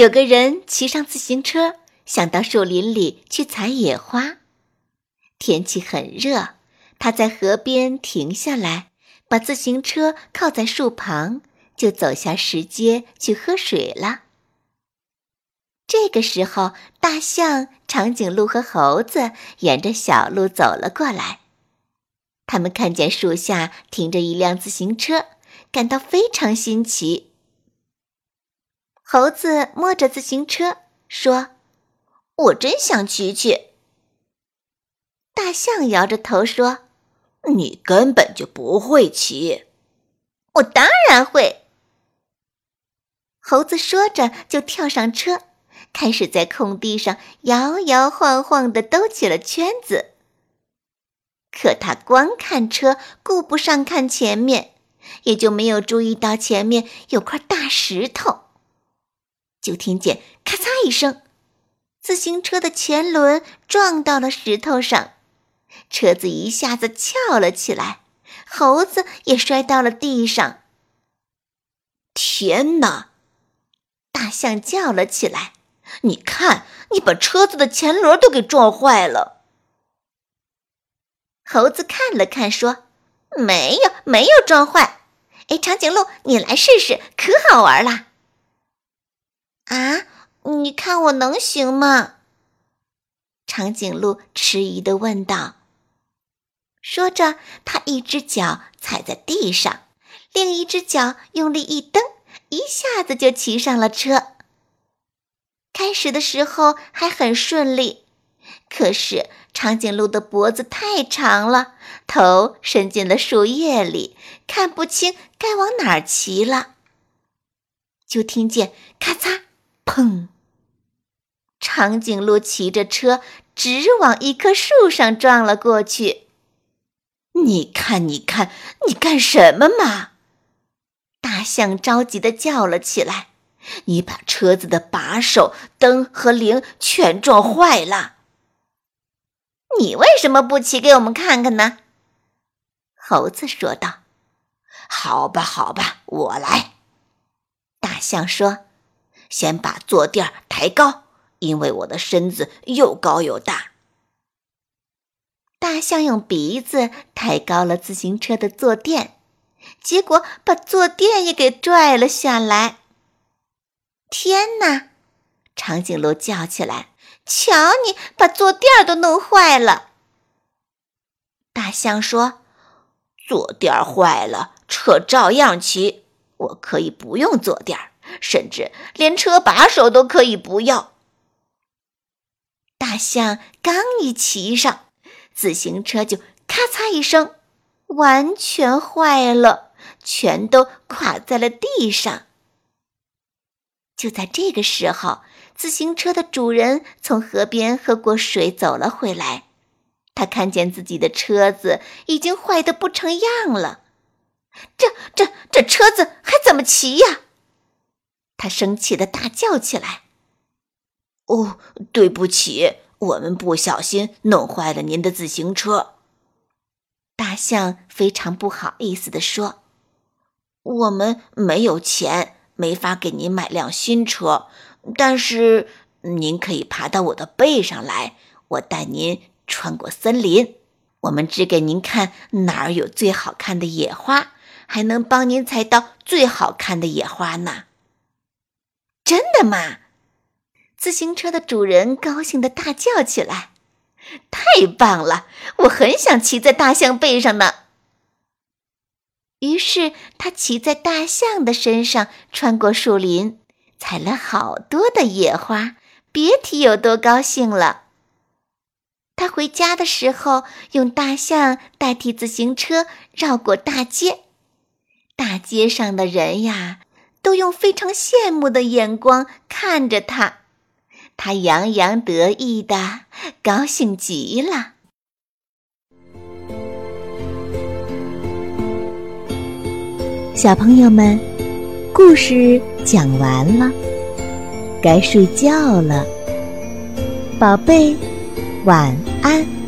有个人骑上自行车，想到树林里去采野花。天气很热，他在河边停下来，把自行车靠在树旁，就走下石阶去喝水了。这个时候，大象、长颈鹿和猴子沿着小路走了过来。他们看见树下停着一辆自行车，感到非常新奇。猴子摸着自行车说：“我真想骑骑。”大象摇着头说：“你根本就不会骑。”“我当然会。”猴子说着就跳上车，开始在空地上摇摇晃晃的兜起了圈子。可他光看车，顾不上看前面，也就没有注意到前面有块大石头。就听见咔嚓一声，自行车的前轮撞到了石头上，车子一下子翘了起来，猴子也摔到了地上。天哪！大象叫了起来：“你看，你把车子的前轮都给撞坏了。”猴子看了看，说：“没有，没有撞坏。哎，长颈鹿，你来试试，可好玩了。”你看我能行吗？长颈鹿迟疑的问道。说着，他一只脚踩在地上，另一只脚用力一蹬，一下子就骑上了车。开始的时候还很顺利，可是长颈鹿的脖子太长了，头伸进了树叶里，看不清该往哪儿骑了。就听见咔嚓。砰！长颈鹿骑着车直往一棵树上撞了过去。你看，你看，你干什么嘛？大象着急的叫了起来：“你把车子的把手、灯和铃全撞坏了！你为什么不骑给我们看看呢？”猴子说道。“好吧，好吧，我来。”大象说。先把坐垫抬高，因为我的身子又高又大。大象用鼻子抬高了自行车的坐垫，结果把坐垫也给拽了下来。天哪！长颈鹿叫起来：“瞧你把坐垫都弄坏了！”大象说：“坐垫坏了，车照样骑，我可以不用坐垫。”甚至连车把手都可以不要。大象刚一骑上，自行车就咔嚓一声，完全坏了，全都垮在了地上。就在这个时候，自行车的主人从河边喝过水走了回来，他看见自己的车子已经坏得不成样了，这、这、这车子还怎么骑呀？他生气的大叫起来：“哦，对不起，我们不小心弄坏了您的自行车。”大象非常不好意思地说：“我们没有钱，没法给您买辆新车，但是您可以爬到我的背上来，我带您穿过森林，我们指给您看哪儿有最好看的野花，还能帮您采到最好看的野花呢。”真的吗？自行车的主人高兴的大叫起来：“太棒了！我很想骑在大象背上呢。”于是他骑在大象的身上，穿过树林，采了好多的野花，别提有多高兴了。他回家的时候，用大象代替自行车绕过大街，大街上的人呀。都用非常羡慕的眼光看着他。他洋洋得意的，高兴极了。小朋友们，故事讲完了，该睡觉了，宝贝，晚安。